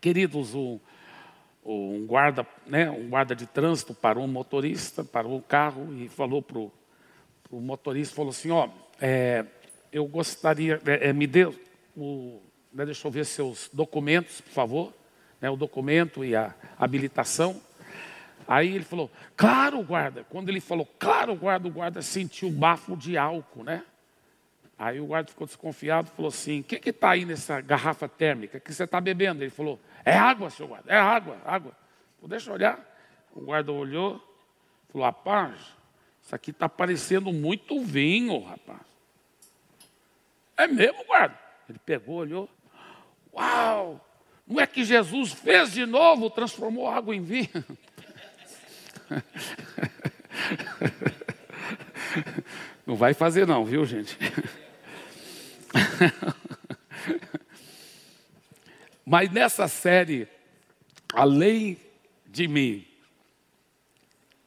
Queridos, um, um guarda, né, um guarda de trânsito parou um motorista, parou o carro e falou para o motorista, falou assim, ó, é, eu gostaria, é, é me dê o, né, deixa eu ver seus documentos, por favor, né, o documento e a habilitação. Aí ele falou, claro, guarda. Quando ele falou, claro, guarda, o guarda sentiu o bafo de álcool, né? Aí o guarda ficou desconfiado e falou assim: O que está aí nessa garrafa térmica que você está bebendo? Ele falou: É água, seu guarda, é água, água. Deixa eu olhar. O guarda olhou, falou: Rapaz, isso aqui está parecendo muito vinho, rapaz. É mesmo, guarda? Ele pegou, olhou: Uau, não é que Jesus fez de novo, transformou água em vinho? Não vai fazer, não, viu, gente? Mas nessa série, além de mim,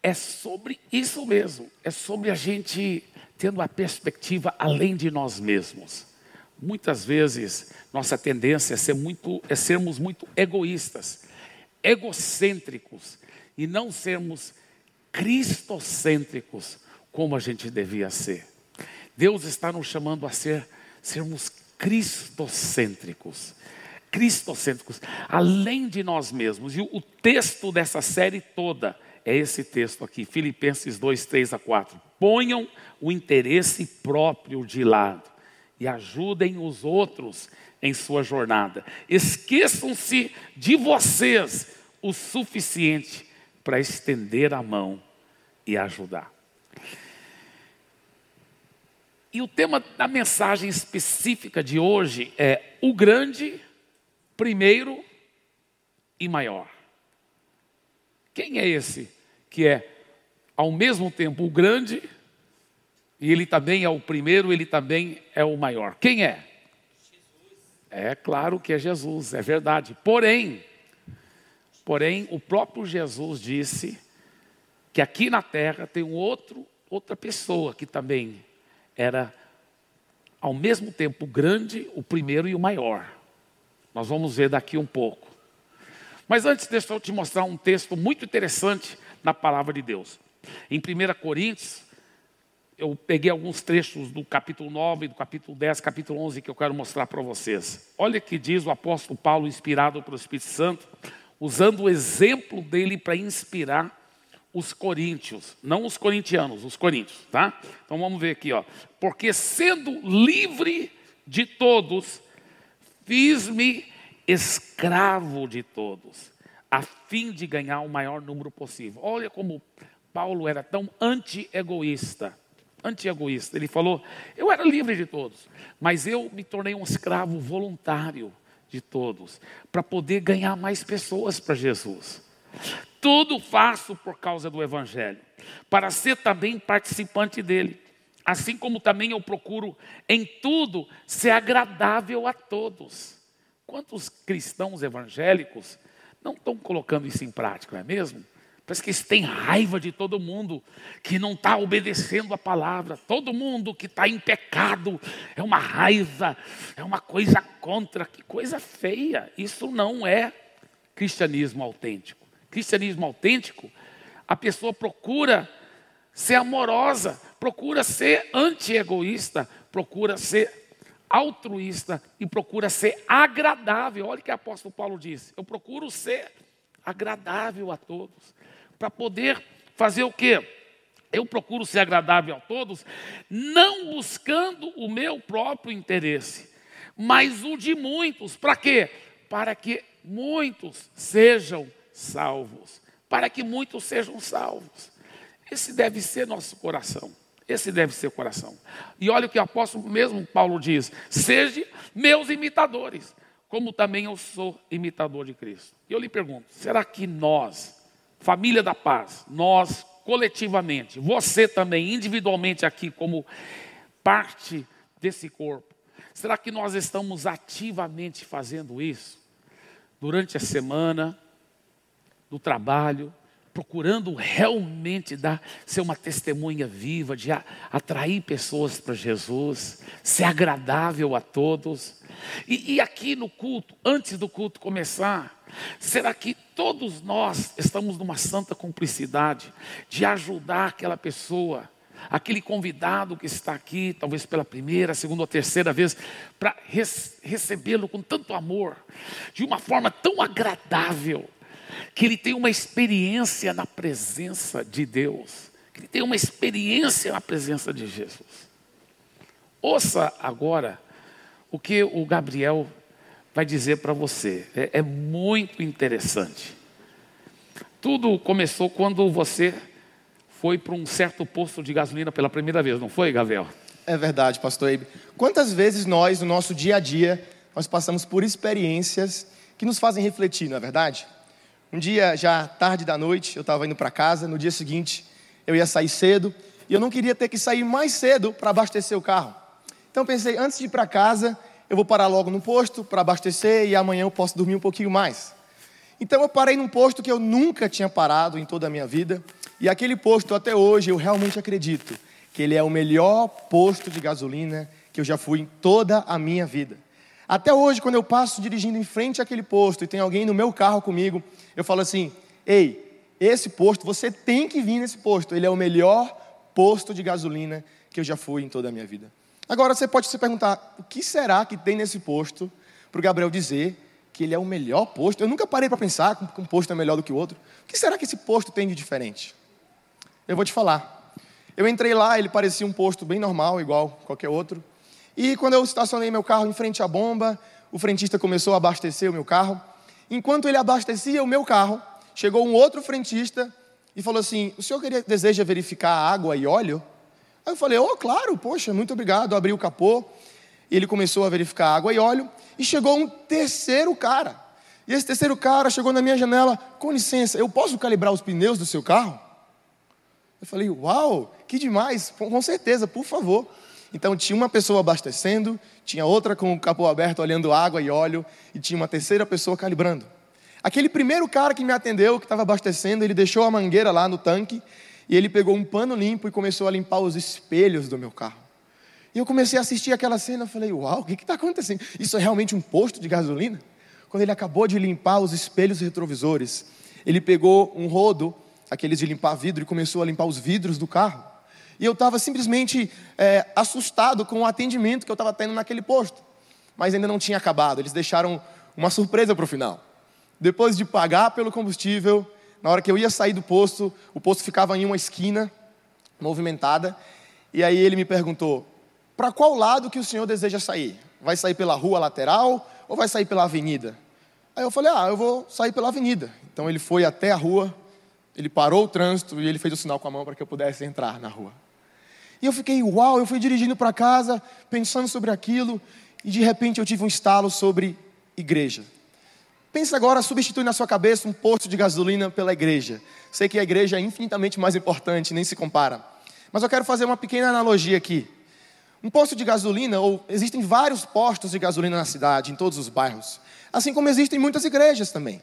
é sobre isso mesmo, é sobre a gente tendo a perspectiva além de nós mesmos. Muitas vezes nossa tendência é, ser muito, é sermos muito egoístas, egocêntricos e não sermos cristocêntricos como a gente devia ser. Deus está nos chamando a ser sermos cristocêntricos. Cristocêntricos, além de nós mesmos. E o texto dessa série toda é esse texto aqui, Filipenses 2, 3 a 4. Ponham o interesse próprio de lado e ajudem os outros em sua jornada. Esqueçam-se de vocês o suficiente para estender a mão e ajudar. E o tema da mensagem específica de hoje é o grande, primeiro e maior. Quem é esse que é ao mesmo tempo o grande e ele também é o primeiro, ele também é o maior? Quem é? É claro que é Jesus, é verdade. Porém, porém o próprio Jesus disse que aqui na terra tem um outro outra pessoa que também era ao mesmo tempo o grande, o primeiro e o maior. Nós vamos ver daqui um pouco. Mas antes, deixa eu te mostrar um texto muito interessante na palavra de Deus. Em 1 Coríntios, eu peguei alguns trechos do capítulo 9, do capítulo 10, capítulo 11 que eu quero mostrar para vocês. Olha que diz o apóstolo Paulo, inspirado pelo Espírito Santo, usando o exemplo dele para inspirar os coríntios, não os corintianos, os coríntios, tá? Então vamos ver aqui, ó. Porque sendo livre de todos, fiz-me escravo de todos, a fim de ganhar o maior número possível. Olha como Paulo era tão anti-egoísta. Anti-egoísta. Ele falou: Eu era livre de todos, mas eu me tornei um escravo voluntário de todos, para poder ganhar mais pessoas para Jesus. Tudo faço por causa do Evangelho, para ser também participante dele. Assim como também eu procuro em tudo ser agradável a todos. Quantos cristãos evangélicos não estão colocando isso em prática, não é mesmo? Parece que eles têm raiva de todo mundo que não está obedecendo a palavra. Todo mundo que está em pecado é uma raiva, é uma coisa contra. Que coisa feia. Isso não é cristianismo autêntico cristianismo autêntico, a pessoa procura ser amorosa, procura ser anti-egoísta, procura ser altruísta e procura ser agradável. Olha o que o apóstolo Paulo disse: eu procuro ser agradável a todos, para poder fazer o quê? Eu procuro ser agradável a todos, não buscando o meu próprio interesse, mas o de muitos. Para quê? Para que muitos sejam salvos, para que muitos sejam salvos. Esse deve ser nosso coração. Esse deve ser o coração. E olha o que o apóstolo mesmo Paulo diz: Sejam meus imitadores, como também eu sou imitador de Cristo. E eu lhe pergunto: será que nós, família da paz, nós coletivamente, você também individualmente aqui como parte desse corpo, será que nós estamos ativamente fazendo isso durante a semana, do trabalho, procurando realmente dar, ser uma testemunha viva, de atrair pessoas para Jesus, ser agradável a todos. E, e aqui no culto, antes do culto começar, Será que todos nós estamos numa santa cumplicidade de ajudar aquela pessoa, aquele convidado que está aqui, talvez pela primeira, segunda ou terceira vez, para recebê-lo com tanto amor, de uma forma tão agradável, que ele tenha uma experiência na presença de Deus, que ele tenha uma experiência na presença de Jesus. Ouça agora o que o Gabriel vai dizer para você. É, é, muito interessante. Tudo começou quando você foi para um certo posto de gasolina pela primeira vez, não foi, Gabriel? É verdade, pastor Eibe. Quantas vezes nós, no nosso dia a dia, nós passamos por experiências que nos fazem refletir, não é verdade? Um dia, já tarde da noite, eu estava indo para casa, no dia seguinte, eu ia sair cedo, e eu não queria ter que sair mais cedo para abastecer o carro. Então pensei, antes de ir para casa, eu vou parar logo no posto para abastecer e amanhã eu posso dormir um pouquinho mais. Então eu parei num posto que eu nunca tinha parado em toda a minha vida, e aquele posto até hoje eu realmente acredito que ele é o melhor posto de gasolina que eu já fui em toda a minha vida. Até hoje, quando eu passo dirigindo em frente àquele posto e tem alguém no meu carro comigo, eu falo assim: "Ei, esse posto, você tem que vir nesse posto. Ele é o melhor posto de gasolina que eu já fui em toda a minha vida." Agora você pode se perguntar: o que será que tem nesse posto para o Gabriel dizer que ele é o melhor posto? Eu nunca parei para pensar que um posto é melhor do que o outro. O que será que esse posto tem de diferente? Eu vou te falar. Eu entrei lá, ele parecia um posto bem normal, igual qualquer outro. E quando eu estacionei meu carro em frente à bomba, o frentista começou a abastecer o meu carro. Enquanto ele abastecia o meu carro, chegou um outro frentista e falou assim: O senhor queria, deseja verificar água e óleo? Aí eu falei, oh, claro, poxa, muito obrigado. Abri o capô, ele começou a verificar água e óleo, e chegou um terceiro cara. E esse terceiro cara chegou na minha janela, com licença, eu posso calibrar os pneus do seu carro? Eu falei, uau, que demais, com certeza, por favor. Então tinha uma pessoa abastecendo, tinha outra com o capô aberto olhando água e óleo, e tinha uma terceira pessoa calibrando. Aquele primeiro cara que me atendeu, que estava abastecendo, ele deixou a mangueira lá no tanque e ele pegou um pano limpo e começou a limpar os espelhos do meu carro. E eu comecei a assistir aquela cena, eu falei, uau, o que está acontecendo? Isso é realmente um posto de gasolina? Quando ele acabou de limpar os espelhos retrovisores, ele pegou um rodo, aqueles de limpar vidro, e começou a limpar os vidros do carro. E eu estava simplesmente é, assustado com o atendimento que eu estava tendo naquele posto. Mas ainda não tinha acabado, eles deixaram uma surpresa para o final. Depois de pagar pelo combustível, na hora que eu ia sair do posto, o posto ficava em uma esquina movimentada, e aí ele me perguntou: "Para qual lado que o senhor deseja sair? Vai sair pela rua lateral ou vai sair pela avenida?" Aí eu falei: "Ah, eu vou sair pela avenida." Então ele foi até a rua, ele parou o trânsito e ele fez o sinal com a mão para que eu pudesse entrar na rua. E eu fiquei, uau, eu fui dirigindo para casa, pensando sobre aquilo, e de repente eu tive um estalo sobre igreja. Pensa agora, substitui na sua cabeça um posto de gasolina pela igreja. Sei que a igreja é infinitamente mais importante, nem se compara. Mas eu quero fazer uma pequena analogia aqui. Um posto de gasolina, ou existem vários postos de gasolina na cidade, em todos os bairros. Assim como existem muitas igrejas também.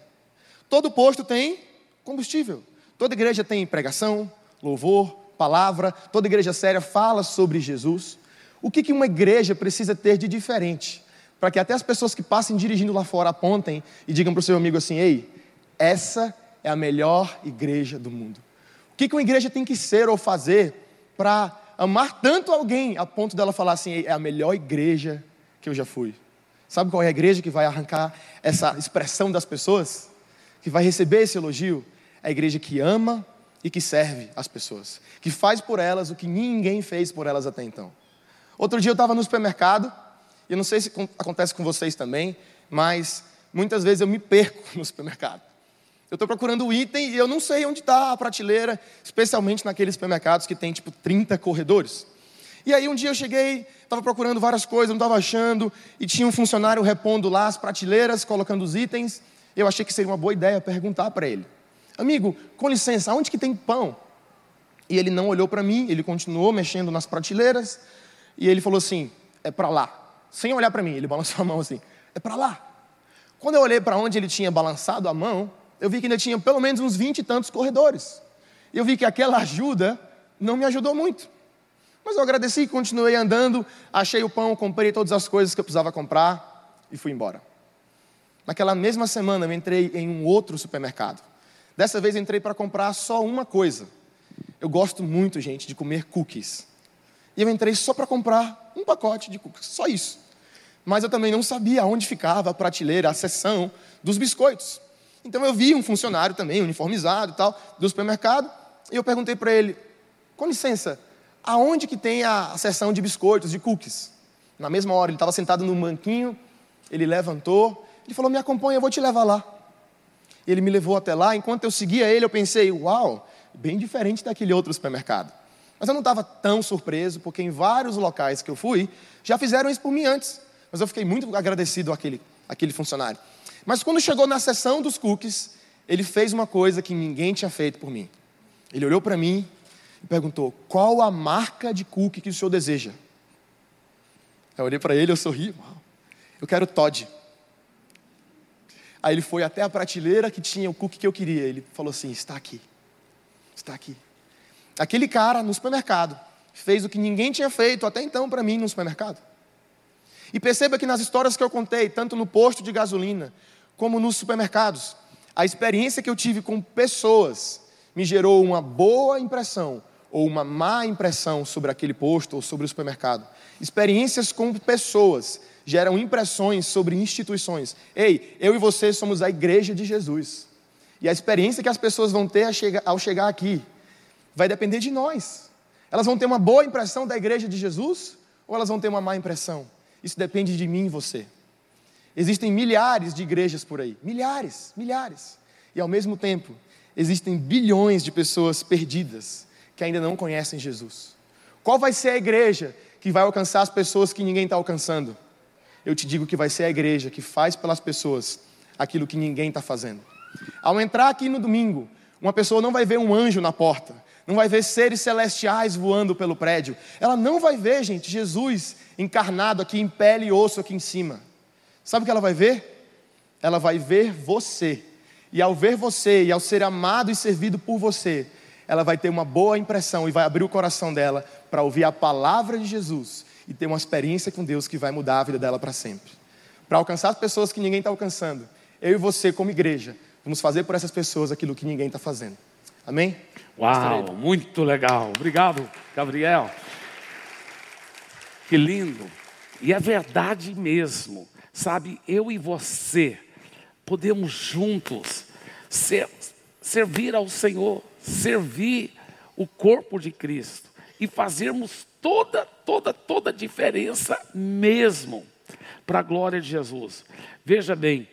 Todo posto tem combustível. Toda igreja tem pregação, louvor, palavra. Toda igreja séria fala sobre Jesus. O que uma igreja precisa ter de diferente? para que até as pessoas que passem dirigindo lá fora apontem e digam para o seu amigo assim: ei, essa é a melhor igreja do mundo. O que, uma igreja tem que ser ou fazer para amar tanto alguém a ponto dela falar assim: é a melhor igreja que eu já fui? Sabe qual é a igreja que vai arrancar essa expressão das pessoas? Que vai receber esse elogio? É a igreja que ama e que serve as pessoas, que faz por elas o que ninguém fez por elas até então. Outro dia eu estava no supermercado eu não sei se acontece com vocês também, mas muitas vezes eu me perco no supermercado. Eu estou procurando o item e eu não sei onde está a prateleira, especialmente naqueles supermercados que tem tipo 30 corredores. E aí um dia eu cheguei, estava procurando várias coisas, não estava achando, e tinha um funcionário repondo lá as prateleiras, colocando os itens. Eu achei que seria uma boa ideia perguntar para ele: Amigo, com licença, onde que tem pão? E ele não olhou para mim, ele continuou mexendo nas prateleiras, e ele falou assim: É para lá sem olhar para mim, ele balançou a mão assim: é para lá. Quando eu olhei para onde ele tinha balançado a mão, eu vi que ainda tinha pelo menos uns vinte e tantos corredores. E eu vi que aquela ajuda não me ajudou muito. Mas eu agradeci, continuei andando, achei o pão, comprei todas as coisas que eu precisava comprar e fui embora. Naquela mesma semana eu entrei em um outro supermercado. Dessa vez entrei para comprar só uma coisa. Eu gosto muito, gente, de comer cookies. E eu entrei só para comprar um pacote de cookies, só isso. Mas eu também não sabia onde ficava a prateleira, a seção dos biscoitos. Então eu vi um funcionário também, uniformizado tal, do supermercado, e eu perguntei para ele: com licença, aonde que tem a seção de biscoitos, de cookies? Na mesma hora, ele estava sentado num banquinho, ele levantou, ele falou: Me acompanha, eu vou te levar lá. Ele me levou até lá, enquanto eu seguia ele, eu pensei: Uau, bem diferente daquele outro supermercado. Mas eu não estava tão surpreso, porque em vários locais que eu fui, já fizeram isso por mim antes. Mas eu fiquei muito agradecido àquele, àquele funcionário. Mas quando chegou na sessão dos cookies, ele fez uma coisa que ninguém tinha feito por mim. Ele olhou para mim e perguntou: Qual a marca de cookie que o senhor deseja? Eu olhei para ele, eu sorri: Eu quero Todd. Aí ele foi até a prateleira que tinha o cookie que eu queria. Ele falou assim: Está aqui. Está aqui. Aquele cara no supermercado fez o que ninguém tinha feito até então para mim no supermercado. E perceba que nas histórias que eu contei, tanto no posto de gasolina como nos supermercados, a experiência que eu tive com pessoas me gerou uma boa impressão ou uma má impressão sobre aquele posto ou sobre o supermercado. Experiências com pessoas geram impressões sobre instituições. Ei, eu e você somos a igreja de Jesus. E a experiência que as pessoas vão ter ao chegar aqui vai depender de nós. Elas vão ter uma boa impressão da igreja de Jesus ou elas vão ter uma má impressão? Isso depende de mim e você. Existem milhares de igrejas por aí, milhares, milhares. E ao mesmo tempo, existem bilhões de pessoas perdidas que ainda não conhecem Jesus. Qual vai ser a igreja que vai alcançar as pessoas que ninguém está alcançando? Eu te digo que vai ser a igreja que faz pelas pessoas aquilo que ninguém está fazendo. Ao entrar aqui no domingo, uma pessoa não vai ver um anjo na porta, não vai ver seres celestiais voando pelo prédio. Ela não vai ver, gente, Jesus encarnado aqui em pele e osso aqui em cima. Sabe o que ela vai ver? Ela vai ver você. E ao ver você e ao ser amado e servido por você, ela vai ter uma boa impressão e vai abrir o coração dela para ouvir a palavra de Jesus e ter uma experiência com Deus que vai mudar a vida dela para sempre. Para alcançar as pessoas que ninguém está alcançando, eu e você, como igreja, vamos fazer por essas pessoas aquilo que ninguém está fazendo. Amém? Uau, muito legal. Obrigado, Gabriel. Que lindo. E é verdade mesmo. Sabe, eu e você podemos juntos ser, servir ao Senhor, servir o corpo de Cristo e fazermos toda, toda, toda a diferença mesmo para a glória de Jesus. Veja bem,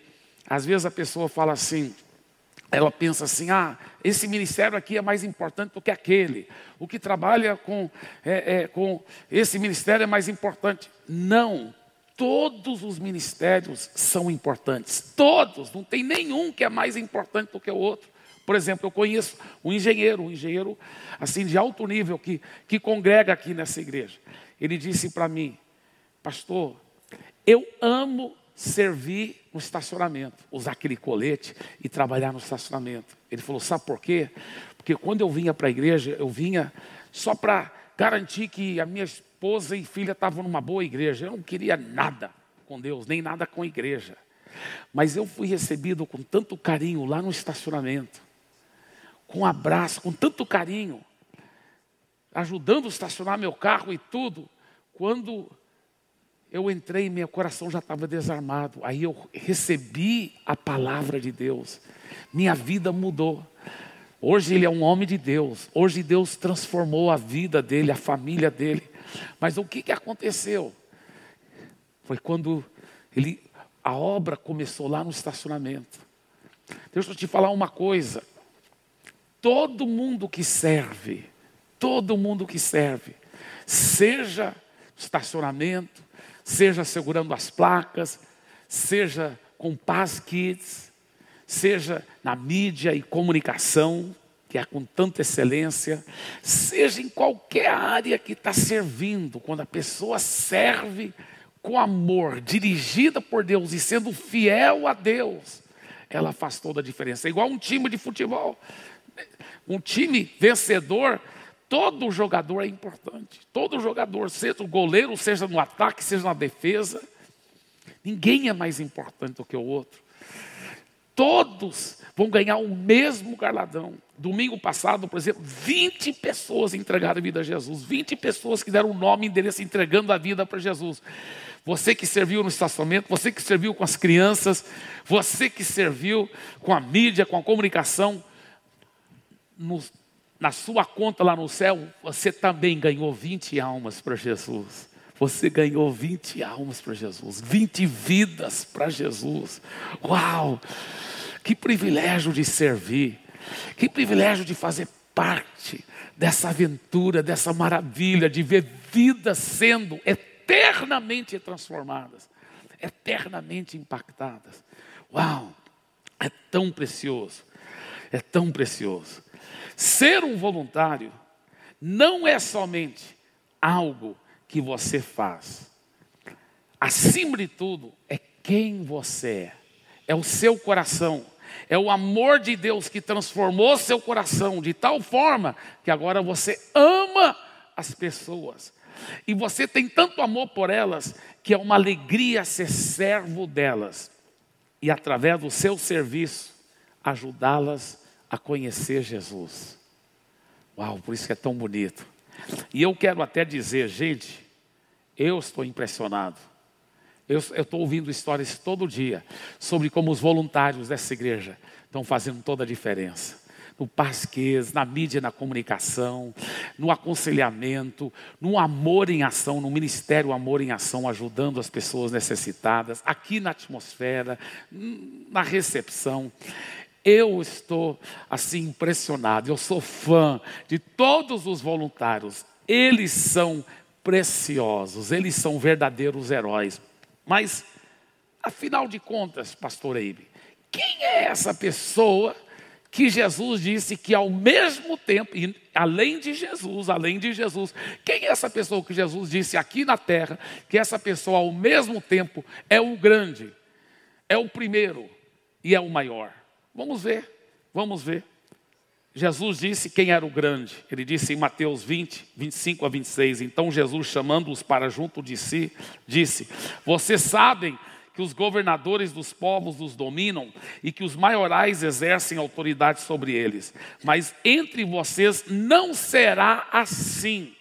às vezes a pessoa fala assim, ela pensa assim: ah, esse ministério aqui é mais importante do que aquele. O que trabalha com, é, é, com esse ministério é mais importante. Não, todos os ministérios são importantes. Todos, não tem nenhum que é mais importante do que o outro. Por exemplo, eu conheço um engenheiro, um engenheiro assim de alto nível que, que congrega aqui nessa igreja. Ele disse para mim, pastor, eu amo servir no estacionamento, usar aquele colete e trabalhar no estacionamento. Ele falou: sabe por quê? Porque quando eu vinha para a igreja, eu vinha só para garantir que a minha esposa e filha estavam numa boa igreja. Eu não queria nada com Deus, nem nada com a igreja. Mas eu fui recebido com tanto carinho lá no estacionamento, com um abraço, com tanto carinho, ajudando a estacionar meu carro e tudo. Quando eu entrei, meu coração já estava desarmado. Aí eu recebi a palavra de Deus. Minha vida mudou. Hoje ele é um homem de Deus. Hoje Deus transformou a vida dele, a família dele. Mas o que, que aconteceu? Foi quando ele, a obra começou lá no estacionamento. Deixa eu te falar uma coisa. Todo mundo que serve, todo mundo que serve, seja estacionamento, seja segurando as placas, seja com Paz Kids, seja na mídia e comunicação, que é com tanta excelência, seja em qualquer área que está servindo, quando a pessoa serve com amor, dirigida por Deus e sendo fiel a Deus, ela faz toda a diferença. É igual um time de futebol. Um time vencedor Todo jogador é importante. Todo jogador, seja o goleiro, seja no ataque, seja na defesa. Ninguém é mais importante do que o outro. todos vão ganhar o mesmo galardão. Domingo passado, por exemplo, 20 pessoas entregaram a vida a Jesus. 20 pessoas que deram o nome e endereço entregando a vida para Jesus. Você que serviu no estacionamento, você que serviu com as crianças, você que serviu com a mídia, com a comunicação, no, na sua conta lá no céu, você também ganhou 20 almas para Jesus. Você ganhou 20 almas para Jesus, 20 vidas para Jesus. Uau! Que privilégio de servir, que privilégio de fazer parte dessa aventura, dessa maravilha, de ver vidas sendo eternamente transformadas, eternamente impactadas. Uau! É tão precioso, é tão precioso. Ser um voluntário não é somente algo que você faz. Acima de tudo, é quem você é. É o seu coração. É o amor de Deus que transformou seu coração de tal forma que agora você ama as pessoas. E você tem tanto amor por elas que é uma alegria ser servo delas. E através do seu serviço, ajudá-las a conhecer Jesus. Uau, por isso que é tão bonito. E eu quero até dizer, gente, eu estou impressionado. Eu estou ouvindo histórias todo dia sobre como os voluntários dessa igreja estão fazendo toda a diferença. No pasquês, na mídia, na comunicação, no aconselhamento, no amor em ação, no ministério Amor em Ação, ajudando as pessoas necessitadas, aqui na atmosfera, na recepção. Eu estou assim impressionado, eu sou fã de todos os voluntários. Eles são preciosos, eles são verdadeiros heróis. Mas, afinal de contas, pastor Eibe, quem é essa pessoa que Jesus disse que ao mesmo tempo, e além de Jesus, além de Jesus, quem é essa pessoa que Jesus disse aqui na terra, que essa pessoa ao mesmo tempo é o grande, é o primeiro e é o maior? Vamos ver, vamos ver. Jesus disse quem era o grande. Ele disse em Mateus 20, 25 a 26. Então Jesus, chamando-os para junto de si, disse: Vocês sabem que os governadores dos povos os dominam e que os maiorais exercem autoridade sobre eles. Mas entre vocês não será assim.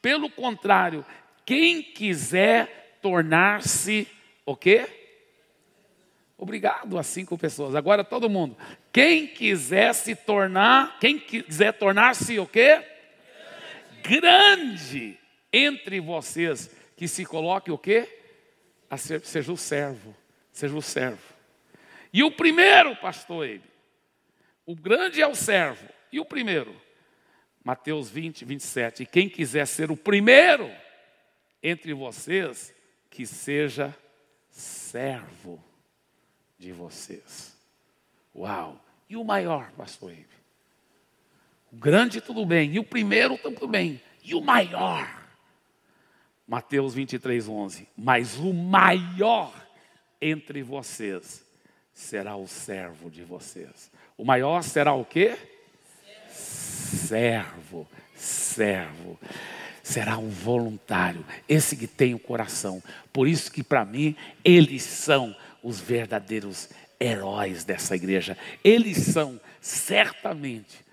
Pelo contrário, quem quiser tornar-se o quê? Obrigado a cinco pessoas. Agora todo mundo. Quem quiser se tornar, quem quiser tornar-se o quê? Grande entre vocês, que se coloque o quê? Ser, seja o servo, seja o servo. E o primeiro, pastor ele, o grande é o servo. E o primeiro? Mateus 20, 27. E quem quiser ser o primeiro entre vocês, que seja servo de vocês. Uau! E o maior, pastor Ibe? O grande, tudo bem. E o primeiro, tudo bem. E o maior? Mateus 23, 11. Mas o maior entre vocês será o servo de vocês. O maior será o quê? Servo. Servo. Será um voluntário. Esse que tem o coração. Por isso que para mim, eles são os verdadeiros heróis dessa igreja. Eles são certamente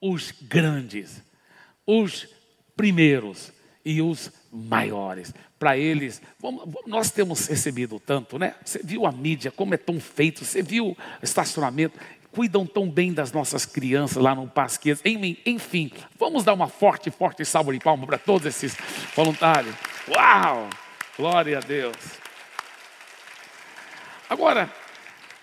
os grandes, os primeiros e os maiores. Para eles, nós temos recebido tanto, né? Você viu a mídia, como é tão feito, você viu o estacionamento, cuidam tão bem das nossas crianças lá no Pasquês. Enfim, vamos dar uma forte, forte salva de palmas para todos esses voluntários. Uau! Glória a Deus. Agora,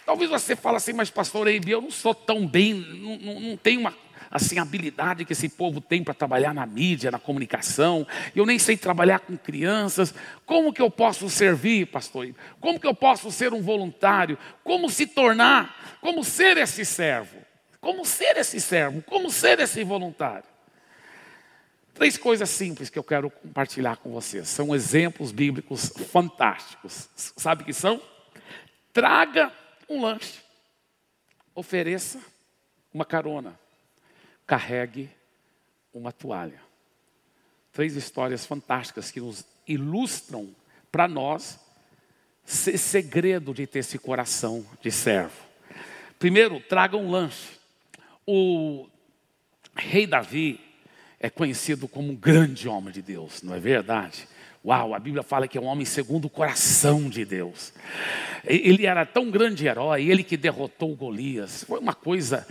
talvez você fale assim, mas pastor Eibe, eu não sou tão bem, não, não, não tenho uma assim, habilidade que esse povo tem para trabalhar na mídia, na comunicação, eu nem sei trabalhar com crianças, como que eu posso servir, pastor? Como que eu posso ser um voluntário? Como se tornar, como ser esse servo? Como ser esse servo? Como ser esse voluntário? Três coisas simples que eu quero compartilhar com vocês. São exemplos bíblicos fantásticos. Sabe que são? Traga um lanche, ofereça uma carona, carregue uma toalha. Três histórias fantásticas que nos ilustram para nós esse segredo de ter esse coração de servo. Primeiro, traga um lanche. O rei Davi é conhecido como um grande homem de Deus, não é verdade? Uau, a Bíblia fala que é um homem segundo o coração de Deus. Ele era tão grande herói, ele que derrotou Golias. Foi uma coisa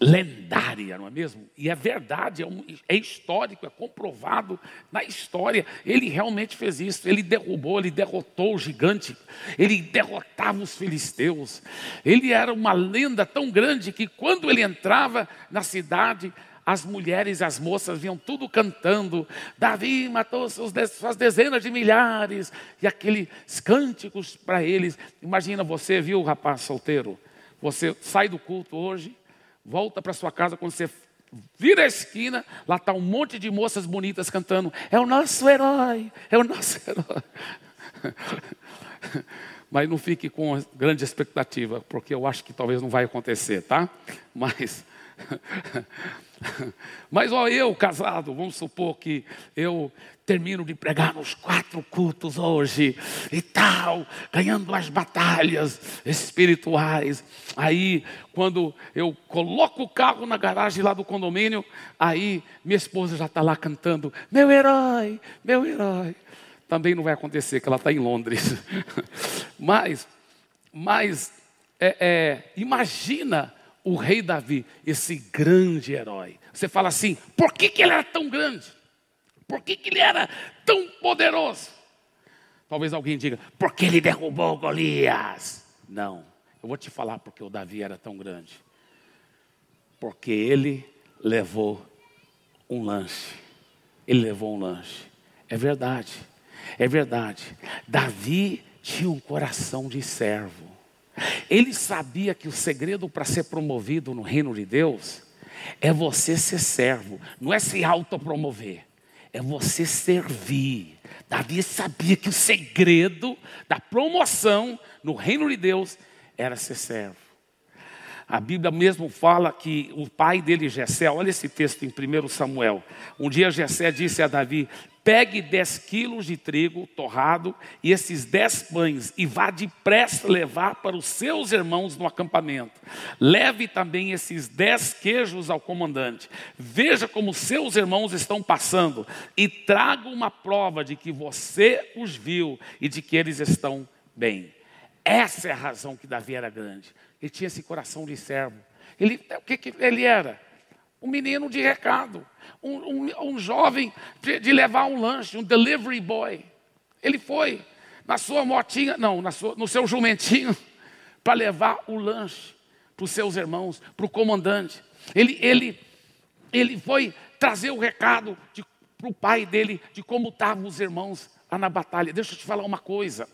lendária, não é mesmo? E é verdade, é, um, é, histórico, é comprovado na história. Ele realmente fez isso. Ele derrubou, ele derrotou o gigante, ele derrotava os filisteus. Ele era uma lenda tão grande que quando ele entrava na cidade, as mulheres as moças vinham tudo cantando. Davi matou suas dezenas de milhares. E aqueles cânticos para eles. Imagina você, viu, rapaz solteiro? Você sai do culto hoje, volta para sua casa, quando você vira a esquina, lá está um monte de moças bonitas cantando. É o nosso herói, é o nosso herói. Mas não fique com grande expectativa, porque eu acho que talvez não vai acontecer, tá? Mas Mas ó, eu casado, vamos supor que eu termino de pregar nos quatro cultos hoje e tal, ganhando as batalhas espirituais. Aí, quando eu coloco o carro na garagem lá do condomínio, aí minha esposa já está lá cantando: Meu herói, meu herói. Também não vai acontecer, que ela está em Londres. mas, mas, é, é, imagina o rei Davi, esse grande herói. Você fala assim: por que, que ele era tão grande? Por que, que ele era tão poderoso? Talvez alguém diga: porque ele derrubou Golias. Não, eu vou te falar porque o Davi era tão grande. Porque ele levou um lanche. Ele levou um lanche. É verdade, é verdade. Davi tinha um coração de servo. Ele sabia que o segredo para ser promovido no reino de Deus é você ser servo, não é se autopromover, é você servir. Davi sabia que o segredo da promoção no reino de Deus era ser servo. A Bíblia mesmo fala que o pai dele, Jessé, olha esse texto em 1 Samuel. Um dia Jessé disse a Davi: Pegue 10 quilos de trigo torrado e esses 10 pães e vá depressa levar para os seus irmãos no acampamento. Leve também esses 10 queijos ao comandante. Veja como seus irmãos estão passando e traga uma prova de que você os viu e de que eles estão bem. Essa é a razão que Davi era grande. Ele tinha esse coração de servo. Ele, o que, que ele era? Um menino de recado um, um, um jovem de, de, levar um lanche, um delivery boy. Ele foi na sua motinha, não, sua, no seu jumentinho, para levar o lanche para os seus irmãos, para o comandante. Ele, ele, ele foi trazer o recado para o pai dele de como estavam os irmãos lá na batalha. Deixa eu te falar uma coisa.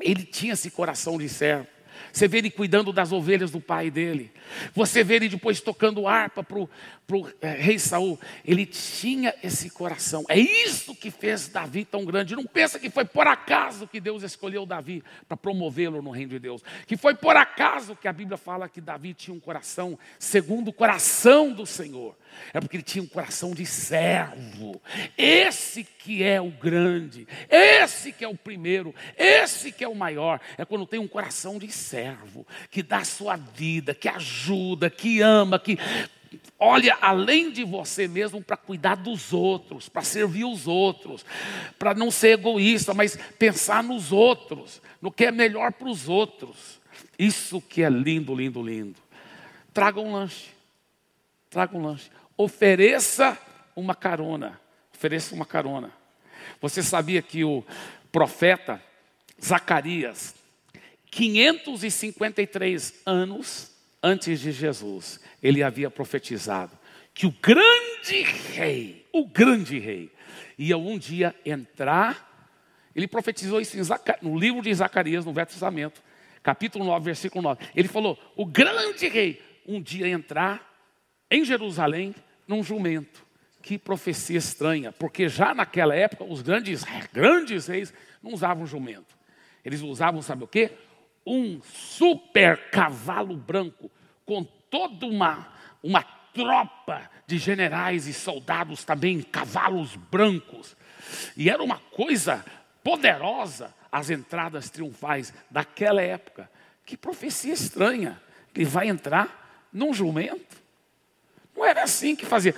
Ele tinha esse coração de servo. Você vê ele cuidando das ovelhas do pai dele. Você vê ele depois tocando harpa para o é, rei Saul. Ele tinha esse coração. É isso que fez Davi tão grande. Não pensa que foi por acaso que Deus escolheu Davi para promovê-lo no reino de Deus. Que foi por acaso que a Bíblia fala que Davi tinha um coração segundo o coração do Senhor. É porque ele tinha um coração de servo. Esse que é o grande, esse que é o primeiro, esse que é o maior. É quando tem um coração de servo, que dá sua vida, que ajuda, que ama, que olha além de você mesmo para cuidar dos outros, para servir os outros, para não ser egoísta, mas pensar nos outros, no que é melhor para os outros. Isso que é lindo, lindo, lindo. Traga um lanche. Traga um lanche ofereça uma carona. Ofereça uma carona. Você sabia que o profeta Zacarias, 553 anos antes de Jesus, ele havia profetizado que o grande rei, o grande rei, ia um dia entrar. Ele profetizou isso no livro de Zacarias, no Velho Testamento, capítulo 9, versículo 9. Ele falou: o grande rei um dia entrar em Jerusalém num jumento. Que profecia estranha, porque já naquela época os grandes, grandes reis não usavam jumento. Eles usavam, sabe o quê? Um super cavalo branco, com toda uma, uma tropa de generais e soldados também, cavalos brancos. E era uma coisa poderosa as entradas triunfais daquela época. Que profecia estranha. ele vai entrar num jumento? Não era assim que fazia.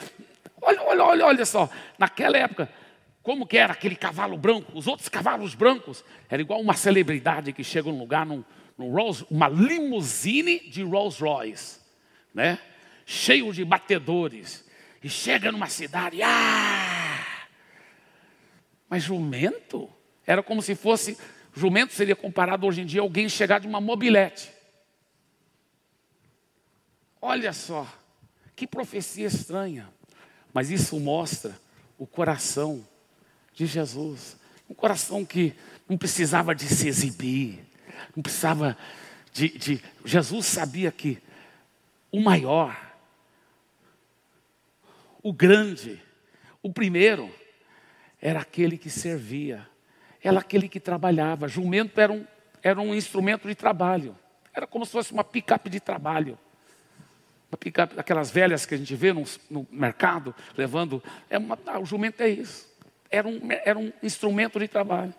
Olha, olha, olha, olha só. Naquela época, como que era aquele cavalo branco? Os outros cavalos brancos era igual uma celebridade que chega num lugar, num, num Rolls, uma limusine de Rolls Royce, né? Cheio de batedores. E chega numa cidade, ah! Mas jumento era como se fosse, jumento seria comparado hoje em dia a alguém chegar de uma mobilete. Olha só, que profecia estranha. Mas isso mostra o coração de Jesus. Um coração que não precisava de se exibir, não precisava de, de. Jesus sabia que o maior, o grande, o primeiro, era aquele que servia, era aquele que trabalhava. Jumento era um, era um instrumento de trabalho, era como se fosse uma picape de trabalho. Aquelas velhas que a gente vê no, no mercado, levando. É uma, ah, o jumento é isso era um, era um instrumento de trabalho.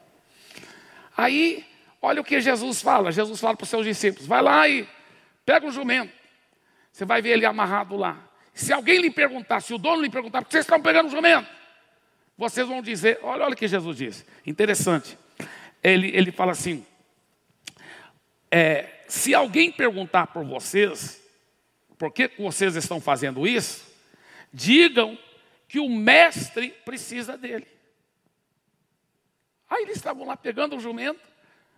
Aí, olha o que Jesus fala. Jesus fala para os seus discípulos: vai lá e pega o jumento. Você vai ver ele amarrado lá. Se alguém lhe perguntar, se o dono lhe perguntar, por que vocês estão pegando o jumento? Vocês vão dizer, olha, olha o que Jesus disse. Interessante. Ele, ele fala assim: é, se alguém perguntar por vocês, por que vocês estão fazendo isso, digam que o mestre precisa dele. Aí eles estavam lá pegando o jumento.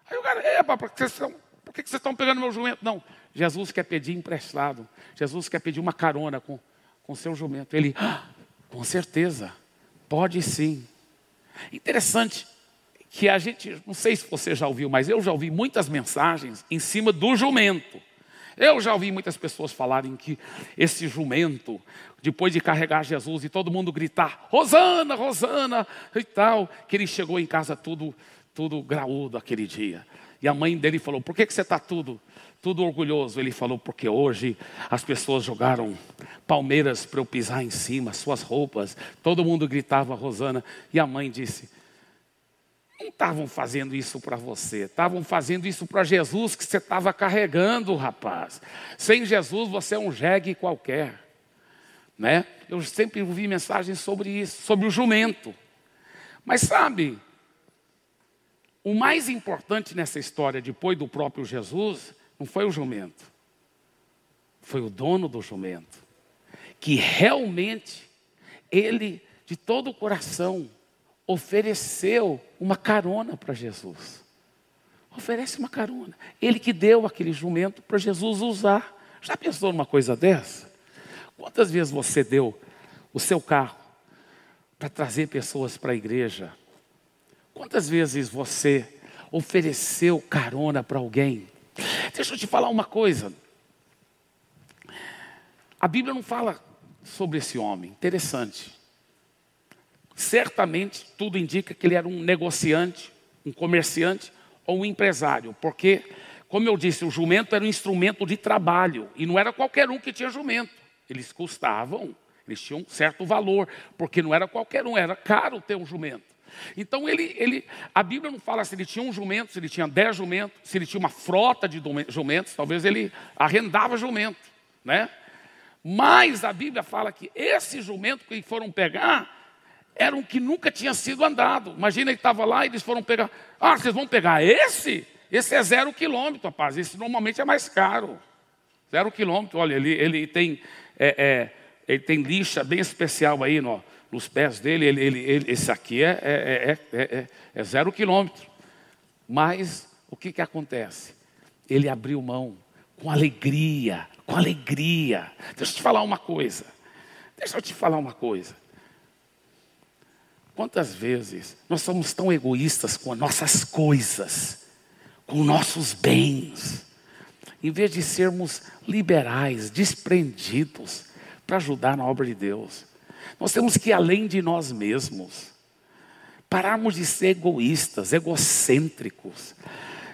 Aí o cara, epa, por que vocês estão, por que vocês estão pegando meu jumento? Não, Jesus quer pedir emprestado. Jesus quer pedir uma carona com o seu jumento. Ele, ah, com certeza, pode sim. Interessante que a gente, não sei se você já ouviu, mas eu já ouvi muitas mensagens em cima do jumento. Eu já ouvi muitas pessoas falarem que esse jumento, depois de carregar Jesus e todo mundo gritar, Rosana, Rosana e tal, que ele chegou em casa tudo, tudo graúdo aquele dia. E a mãe dele falou: Por que, que você está tudo, tudo orgulhoso? Ele falou: Porque hoje as pessoas jogaram palmeiras para eu pisar em cima, suas roupas. Todo mundo gritava Rosana. E a mãe disse: não estavam fazendo isso para você, estavam fazendo isso para Jesus que você estava carregando, rapaz. Sem Jesus você é um jegue qualquer. Né? Eu sempre ouvi mensagens sobre isso, sobre o jumento. Mas sabe, o mais importante nessa história, depois do próprio Jesus, não foi o jumento, foi o dono do jumento, que realmente ele, de todo o coração, ofereceu uma carona para Jesus. Oferece uma carona. Ele que deu aquele jumento para Jesus usar. Já pensou numa coisa dessa? Quantas vezes você deu o seu carro para trazer pessoas para a igreja? Quantas vezes você ofereceu carona para alguém? Deixa eu te falar uma coisa. A Bíblia não fala sobre esse homem. Interessante. Certamente, tudo indica que ele era um negociante, um comerciante ou um empresário, porque, como eu disse, o jumento era um instrumento de trabalho e não era qualquer um que tinha jumento. Eles custavam, eles tinham um certo valor, porque não era qualquer um, era caro ter um jumento. Então ele, ele, a Bíblia não fala se ele tinha um jumento, se ele tinha dez jumentos, se ele tinha uma frota de jumentos, talvez ele arrendava jumento, né? Mas a Bíblia fala que esse jumento que foram pegar era um que nunca tinha sido andado. Imagina ele estava lá e eles foram pegar. Ah, vocês vão pegar esse? Esse é zero quilômetro, rapaz. Esse normalmente é mais caro. Zero quilômetro. Olha, ele, ele tem é, é, ele tem lixa bem especial aí no, nos pés dele. Ele, ele, ele esse aqui é, é, é, é zero quilômetro. Mas o que, que acontece? Ele abriu mão com alegria, com alegria. Deixa eu te falar uma coisa. Deixa eu te falar uma coisa. Quantas vezes nós somos tão egoístas com as nossas coisas, com nossos bens, em vez de sermos liberais, desprendidos para ajudar na obra de Deus. Nós temos que ir além de nós mesmos, pararmos de ser egoístas, egocêntricos.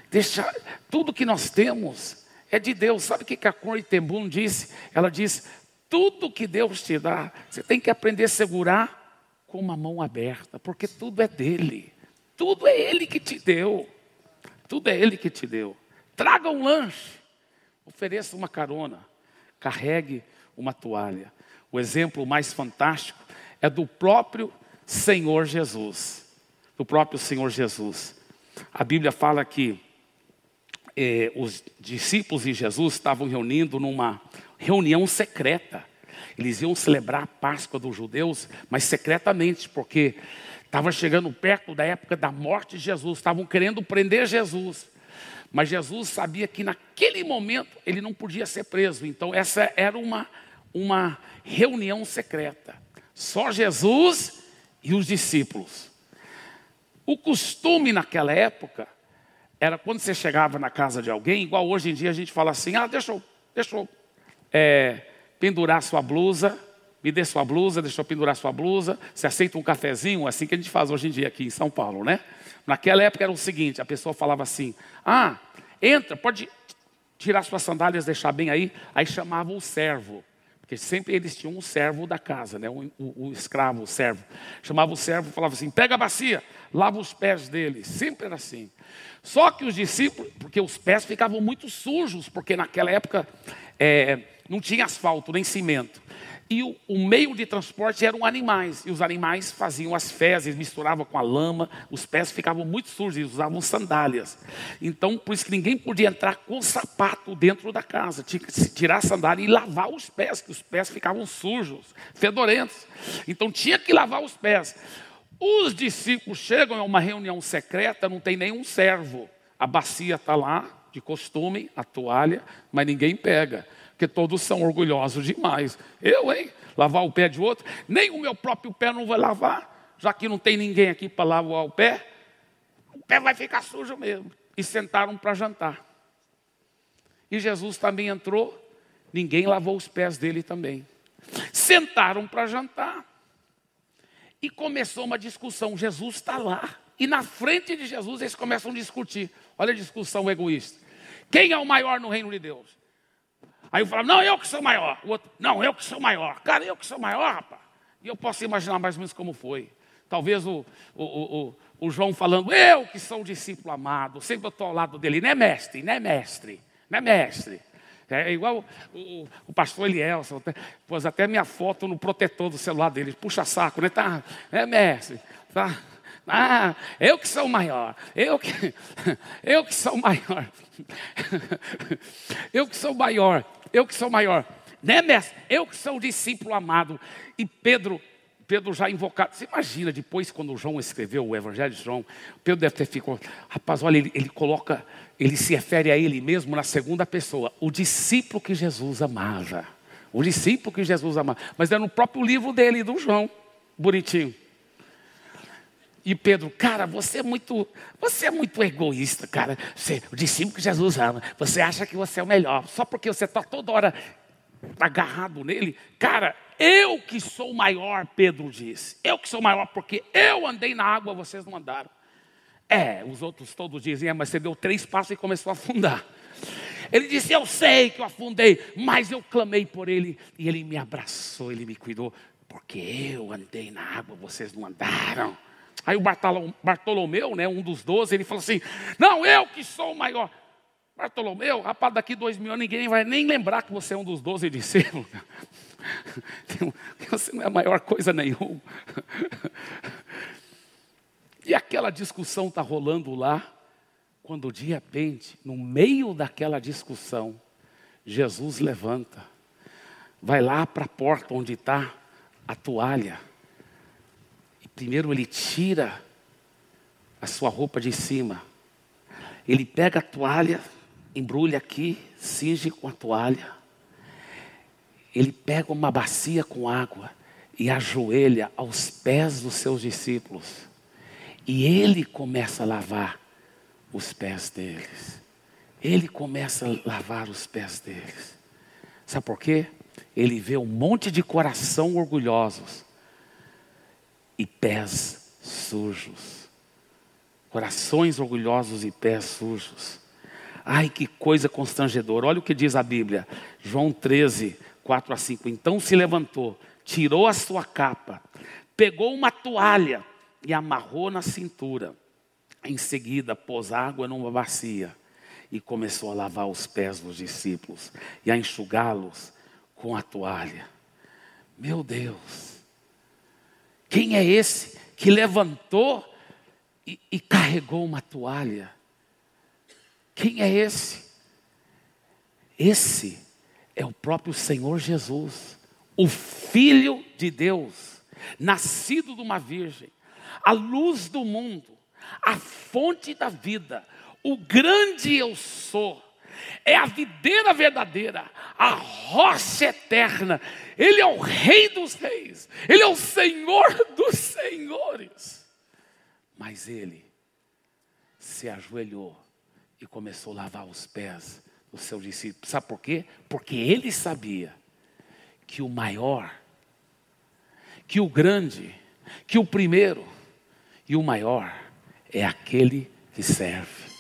Deixar tudo que nós temos é de Deus. Sabe o que a Corey Tembun disse? Ela disse: tudo que Deus te dá, você tem que aprender a segurar com uma mão aberta, porque tudo é dele. Tudo é ele que te deu. Tudo é ele que te deu. Traga um lanche. ofereça uma carona, carregue uma toalha. O exemplo mais fantástico é do próprio Senhor Jesus. Do próprio Senhor Jesus. A Bíblia fala que eh, os discípulos e Jesus estavam reunindo numa reunião secreta. Eles iam celebrar a Páscoa dos judeus, mas secretamente, porque estava chegando perto da época da morte de Jesus, estavam querendo prender Jesus. Mas Jesus sabia que naquele momento ele não podia ser preso. Então essa era uma, uma reunião secreta. Só Jesus e os discípulos. O costume naquela época era quando você chegava na casa de alguém, igual hoje em dia a gente fala assim: ah, deixa eu, deixa eu é, pendurar sua blusa, me dê sua blusa, deixa eu pendurar sua blusa. Você aceita um cafezinho? Assim que a gente faz hoje em dia aqui em São Paulo, né? Naquela época era o seguinte: a pessoa falava assim: ah, entra, pode tirar suas sandálias, deixar bem aí. Aí chamava o servo. Porque sempre eles tinham um servo da casa, né? o, o, o escravo, o servo. Chamava o servo e falava assim: pega a bacia, lava os pés dele. Sempre era assim. Só que os discípulos, porque os pés ficavam muito sujos, porque naquela época é, não tinha asfalto nem cimento e o, o, meio de transporte eram animais. E os animais faziam as fezes, misturavam com a lama, os pés ficavam muito sujos, eles usavam sandálias. Então, por isso que ninguém podia entrar com sapato dentro da casa. Tinha que tirar a sandália e lavar os pés, que os pés ficavam sujos, fedorentos. Então, tinha que lavar os pés. Os discípulos chegam a uma reunião secreta, não tem nenhum servo. A bacia está lá, de costume, a toalha, mas ninguém pega porque todos são orgulhosos demais. Eu, hein? Lavar o pé de outro, nem o meu próprio pé não vai lavar, já que não tem ninguém aqui para lavar o pé, o pé vai ficar sujo mesmo. E sentaram para jantar. E Jesus também entrou, ninguém lavou os pés dele também. Sentaram para jantar. E começou uma discussão. Jesus está lá. E na frente de Jesus eles começam a discutir. Olha a discussão egoísta. Quem é o maior no reino de Deus? Aí eu falava, não, eu que sou maior. O outro, não, eu que sou maior. Cara, eu que sou maior, rapaz. E eu posso imaginar mais ou menos como foi. Talvez o, o, o, o João falando, eu que sou o discípulo amado, sempre estou ao lado dele. Não é mestre, não é mestre, não é mestre. É igual o, o pastor Elielson, pôs até minha foto no protetor do celular dele. Puxa saco, né? Tá, é mestre. Tá. Ah, eu que sou maior. Eu que, eu que sou maior. Eu que sou maior eu que sou maior. Né, mestre? Eu que sou o discípulo amado. E Pedro, Pedro já invocado. Você imagina depois, quando João escreveu o Evangelho de João, Pedro deve ter ficado. Rapaz, olha, ele, ele coloca, ele se refere a ele mesmo na segunda pessoa. O discípulo que Jesus amava. O discípulo que Jesus amava. Mas é no próprio livro dele, do João. Bonitinho. E Pedro, cara, você é muito, você é muito egoísta, cara. Você, o discípulo que Jesus ama, você acha que você é o melhor, só porque você está toda hora agarrado nele. Cara, eu que sou maior, Pedro disse. Eu que sou maior, porque eu andei na água, vocês não andaram. É, os outros todos dizem, é, mas você deu três passos e começou a afundar. Ele disse: Eu sei que eu afundei, mas eu clamei por ele e ele me abraçou, ele me cuidou, porque eu andei na água, vocês não andaram. Aí o Bartolomeu, né, um dos doze, ele falou assim: Não, eu que sou o maior. Bartolomeu, rapaz, daqui dois mil anos ninguém vai nem lembrar que você é um dos doze discípulos. Você não é a maior coisa nenhuma. E aquela discussão está rolando lá, quando de repente, no meio daquela discussão, Jesus levanta, vai lá para a porta onde está a toalha Primeiro ele tira a sua roupa de cima. Ele pega a toalha, embrulha aqui, cinge com a toalha. Ele pega uma bacia com água e ajoelha aos pés dos seus discípulos. E ele começa a lavar os pés deles. Ele começa a lavar os pés deles. Sabe por quê? Ele vê um monte de coração orgulhosos e pés sujos. Corações orgulhosos e pés sujos. Ai, que coisa constrangedora. Olha o que diz a Bíblia. João 13, 4 a 5. Então se levantou, tirou a sua capa, pegou uma toalha e amarrou na cintura. Em seguida, pôs água numa bacia e começou a lavar os pés dos discípulos e a enxugá-los com a toalha. Meu Deus, quem é esse que levantou e, e carregou uma toalha? Quem é esse? Esse é o próprio Senhor Jesus, o Filho de Deus, nascido de uma virgem, a luz do mundo, a fonte da vida, o grande eu sou, é a videira verdadeira, a rocha eterna. Ele é o Rei dos Reis, Ele é o Senhor dos Senhores. Mas ele se ajoelhou e começou a lavar os pés dos seus discípulos. Sabe por quê? Porque ele sabia que o maior, que o grande, que o primeiro e o maior é aquele que serve.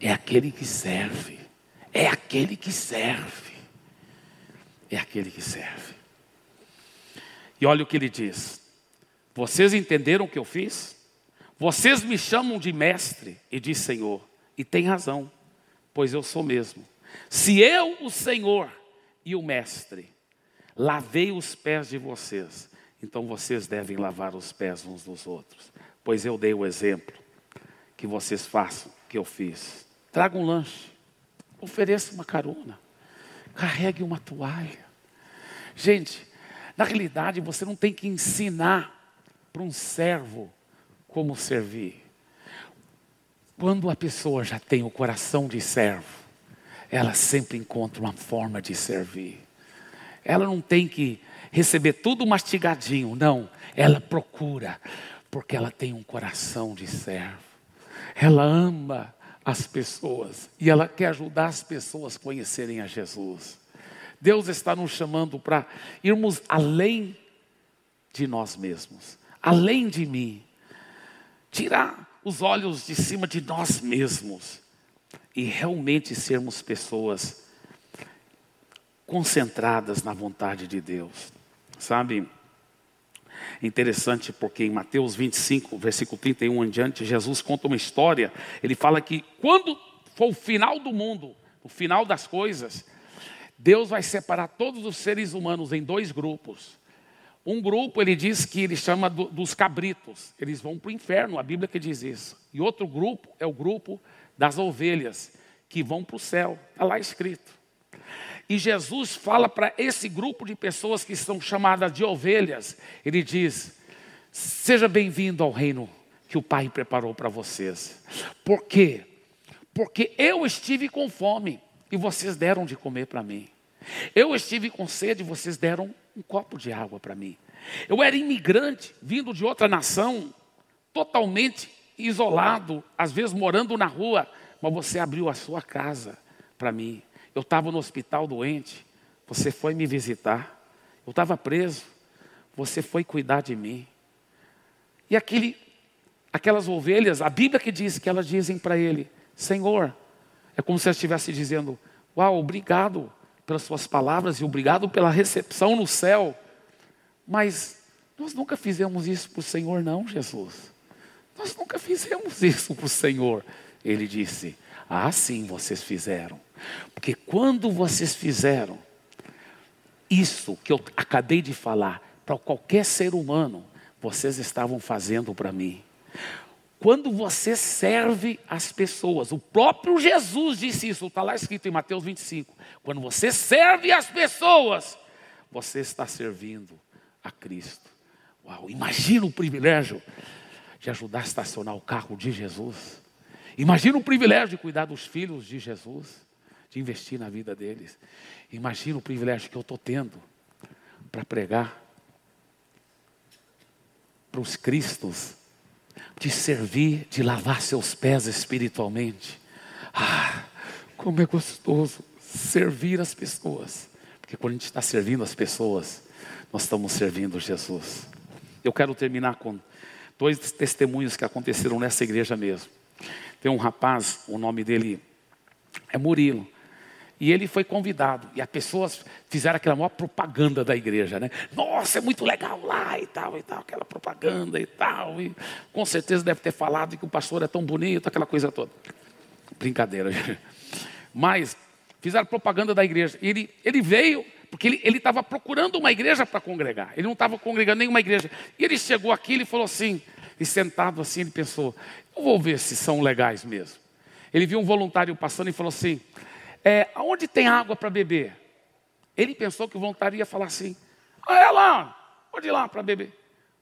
É aquele que serve. É aquele que serve. É aquele que serve. E olha o que ele diz: Vocês entenderam o que eu fiz? Vocês me chamam de mestre e de senhor, e tem razão, pois eu sou mesmo. Se eu, o Senhor e o mestre, lavei os pés de vocês, então vocês devem lavar os pés uns dos outros, pois eu dei o exemplo que vocês façam, que eu fiz. Traga um lanche, ofereça uma carona, carregue uma toalha. Gente, na realidade você não tem que ensinar para um servo como servir. Quando a pessoa já tem o coração de servo, ela sempre encontra uma forma de servir. Ela não tem que receber tudo mastigadinho, não. Ela procura, porque ela tem um coração de servo. Ela ama as pessoas e ela quer ajudar as pessoas a conhecerem a Jesus. Deus está nos chamando para irmos além de nós mesmos, além de mim. Tirar os olhos de cima de nós mesmos e realmente sermos pessoas concentradas na vontade de Deus. Sabe? Interessante porque em Mateus 25, versículo 31 em diante, Jesus conta uma história. Ele fala que quando for o final do mundo, o final das coisas, Deus vai separar todos os seres humanos em dois grupos. Um grupo, ele diz que ele chama do, dos cabritos, eles vão para o inferno, a Bíblia que diz isso. E outro grupo é o grupo das ovelhas, que vão para o céu, está lá escrito. E Jesus fala para esse grupo de pessoas que são chamadas de ovelhas, ele diz: Seja bem-vindo ao reino que o Pai preparou para vocês. Por quê? Porque eu estive com fome e vocês deram de comer para mim. Eu estive com sede e vocês deram um copo de água para mim. Eu era imigrante, vindo de outra nação, totalmente isolado, às vezes morando na rua, mas você abriu a sua casa para mim. Eu estava no hospital doente, você foi me visitar. Eu estava preso, você foi cuidar de mim. E aquele, aquelas ovelhas, a Bíblia que diz que elas dizem para ele: Senhor, é como se ela estivesse dizendo: Uau, obrigado pelas suas palavras e obrigado pela recepção no céu. Mas nós nunca fizemos isso para o Senhor, não, Jesus. Nós nunca fizemos isso para o Senhor. Ele disse: Ah, sim, vocês fizeram. Porque quando vocês fizeram isso que eu acabei de falar para qualquer ser humano, vocês estavam fazendo para mim. Quando você serve as pessoas, o próprio Jesus disse isso, está lá escrito em Mateus 25. Quando você serve as pessoas, você está servindo a Cristo. Uau, imagina o privilégio de ajudar a estacionar o carro de Jesus. Imagina o privilégio de cuidar dos filhos de Jesus, de investir na vida deles. Imagina o privilégio que eu estou tendo para pregar para os cristos de servir, de lavar seus pés espiritualmente. Ah, como é gostoso servir as pessoas. Porque quando a gente está servindo as pessoas, nós estamos servindo Jesus. Eu quero terminar com dois testemunhos que aconteceram nessa igreja mesmo. Tem um rapaz, o nome dele é Murilo. E ele foi convidado. E as pessoas fizeram aquela maior propaganda da igreja, né? Nossa, é muito legal lá e tal, e tal, aquela propaganda e tal. E com certeza deve ter falado que o pastor é tão bonito, aquela coisa toda. Brincadeira. Mas fizeram propaganda da igreja. E ele, ele veio, porque ele estava procurando uma igreja para congregar. Ele não estava congregando nenhuma igreja. E ele chegou aqui e falou assim, e sentado assim, ele pensou, eu vou ver se são legais mesmo. Ele viu um voluntário passando e falou assim, é, aonde tem água para beber? Ele pensou que o voluntário ia falar assim, ah, é lá, pode ir lá para beber.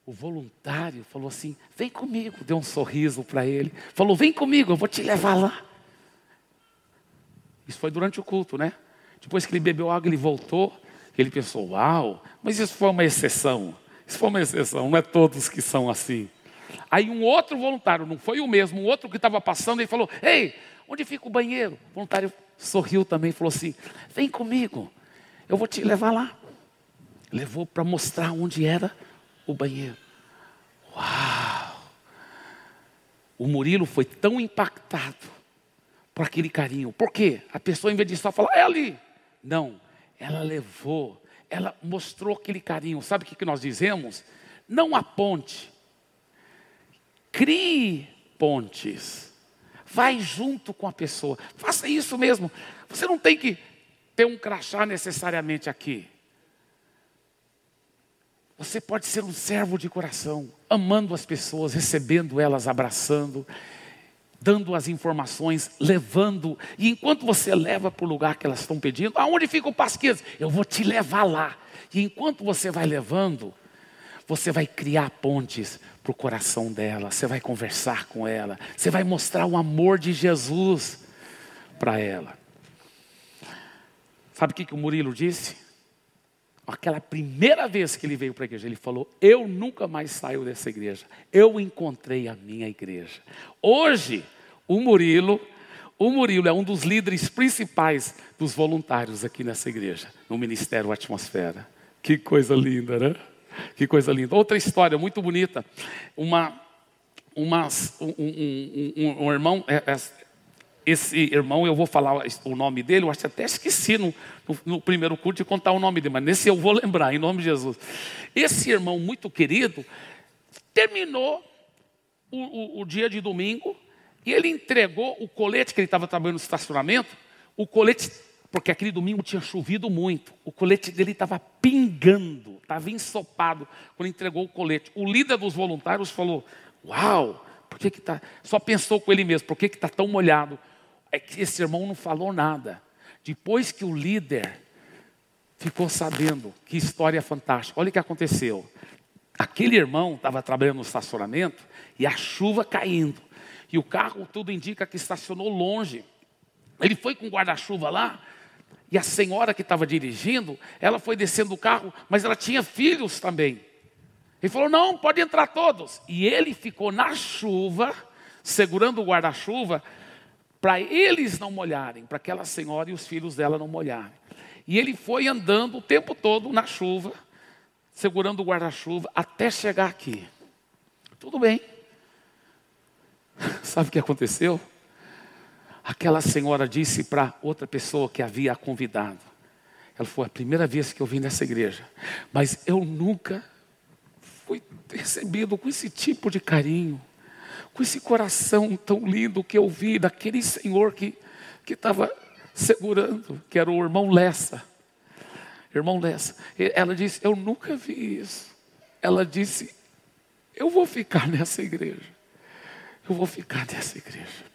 O voluntário falou assim, vem comigo, deu um sorriso para ele. Falou, vem comigo, eu vou te levar lá. Isso foi durante o culto, né? Depois que ele bebeu água, ele voltou. Ele pensou, uau, mas isso foi uma exceção. Isso foi uma exceção, não é todos que são assim. Aí um outro voluntário, não foi o mesmo, um outro que estava passando, ele falou: Ei, onde fica o banheiro? O voluntário sorriu também e falou assim: Vem comigo, eu vou te levar lá. Levou para mostrar onde era o banheiro. Uau! O Murilo foi tão impactado por aquele carinho. Por quê? A pessoa, em vez de só falar, é ali. Não, ela levou, ela mostrou aquele carinho. Sabe o que nós dizemos? Não aponte, Crie pontes. Vai junto com a pessoa. Faça isso mesmo. Você não tem que ter um crachá necessariamente aqui. Você pode ser um servo de coração, amando as pessoas, recebendo elas, abraçando, dando as informações, levando. E enquanto você leva para o lugar que elas estão pedindo, aonde fica o pasquês? Eu vou te levar lá. E enquanto você vai levando, você vai criar pontes para o coração dela, você vai conversar com ela, você vai mostrar o amor de Jesus para ela. Sabe o que, que o Murilo disse? Aquela primeira vez que ele veio para a igreja, ele falou: Eu nunca mais saio dessa igreja. Eu encontrei a minha igreja. Hoje, o Murilo, o Murilo é um dos líderes principais dos voluntários aqui nessa igreja, no Ministério Atmosfera. Que coisa linda, né? Que coisa linda. Outra história muito bonita. Uma, uma, um, um, um, um irmão, é, é, esse irmão, eu vou falar o nome dele, eu acho que até esqueci no, no, no, primeiro culto de contar o nome dele, mas nesse eu vou lembrar, em nome de Jesus. Esse irmão muito querido terminou o, o, o dia de domingo e ele entregou o colete que ele estava trabalhando no estacionamento, o colete porque aquele domingo tinha chovido muito. O colete dele estava pingando, estava ensopado quando entregou o colete. O líder dos voluntários falou: Uau, por que está? Só pensou com ele mesmo, por que está tão molhado? É que esse irmão não falou nada. Depois que o líder ficou sabendo, que história fantástica. Olha o que aconteceu. Aquele irmão estava trabalhando no estacionamento e a chuva caindo. E o carro tudo indica que estacionou longe. Ele foi com guarda-chuva lá, e a senhora que estava dirigindo, ela foi descendo do carro, mas ela tinha filhos também. Ele falou: Não, pode entrar todos. E ele ficou na chuva, segurando o guarda-chuva, para eles não molharem, para aquela senhora e os filhos dela não molharem. E ele foi andando o tempo todo na chuva, segurando o guarda-chuva, até chegar aqui. Tudo bem. Sabe o que aconteceu? Aquela senhora disse para outra pessoa que havia convidado. Ela foi a primeira vez que eu vim nessa igreja, mas eu nunca fui recebido com esse tipo de carinho, com esse coração tão lindo que eu vi daquele senhor que que estava segurando, que era o irmão Lessa. Irmão Lessa. Ela disse: Eu nunca vi isso. Ela disse: Eu vou ficar nessa igreja. Eu vou ficar nessa igreja.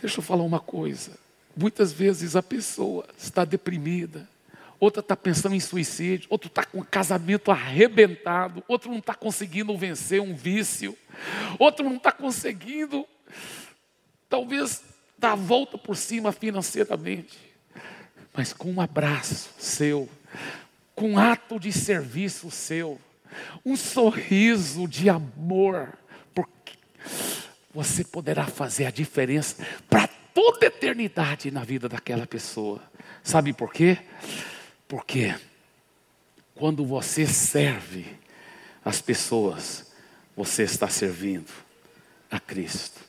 Deixa eu falar uma coisa. Muitas vezes a pessoa está deprimida, outra está pensando em suicídio, outro está com o casamento arrebentado, outro não está conseguindo vencer um vício, outro não está conseguindo, talvez, dar a volta por cima financeiramente, mas com um abraço seu, com um ato de serviço seu, um sorriso de amor, porque você poderá fazer a diferença para toda a eternidade na vida daquela pessoa. Sabe por quê? Porque quando você serve as pessoas, você está servindo a Cristo.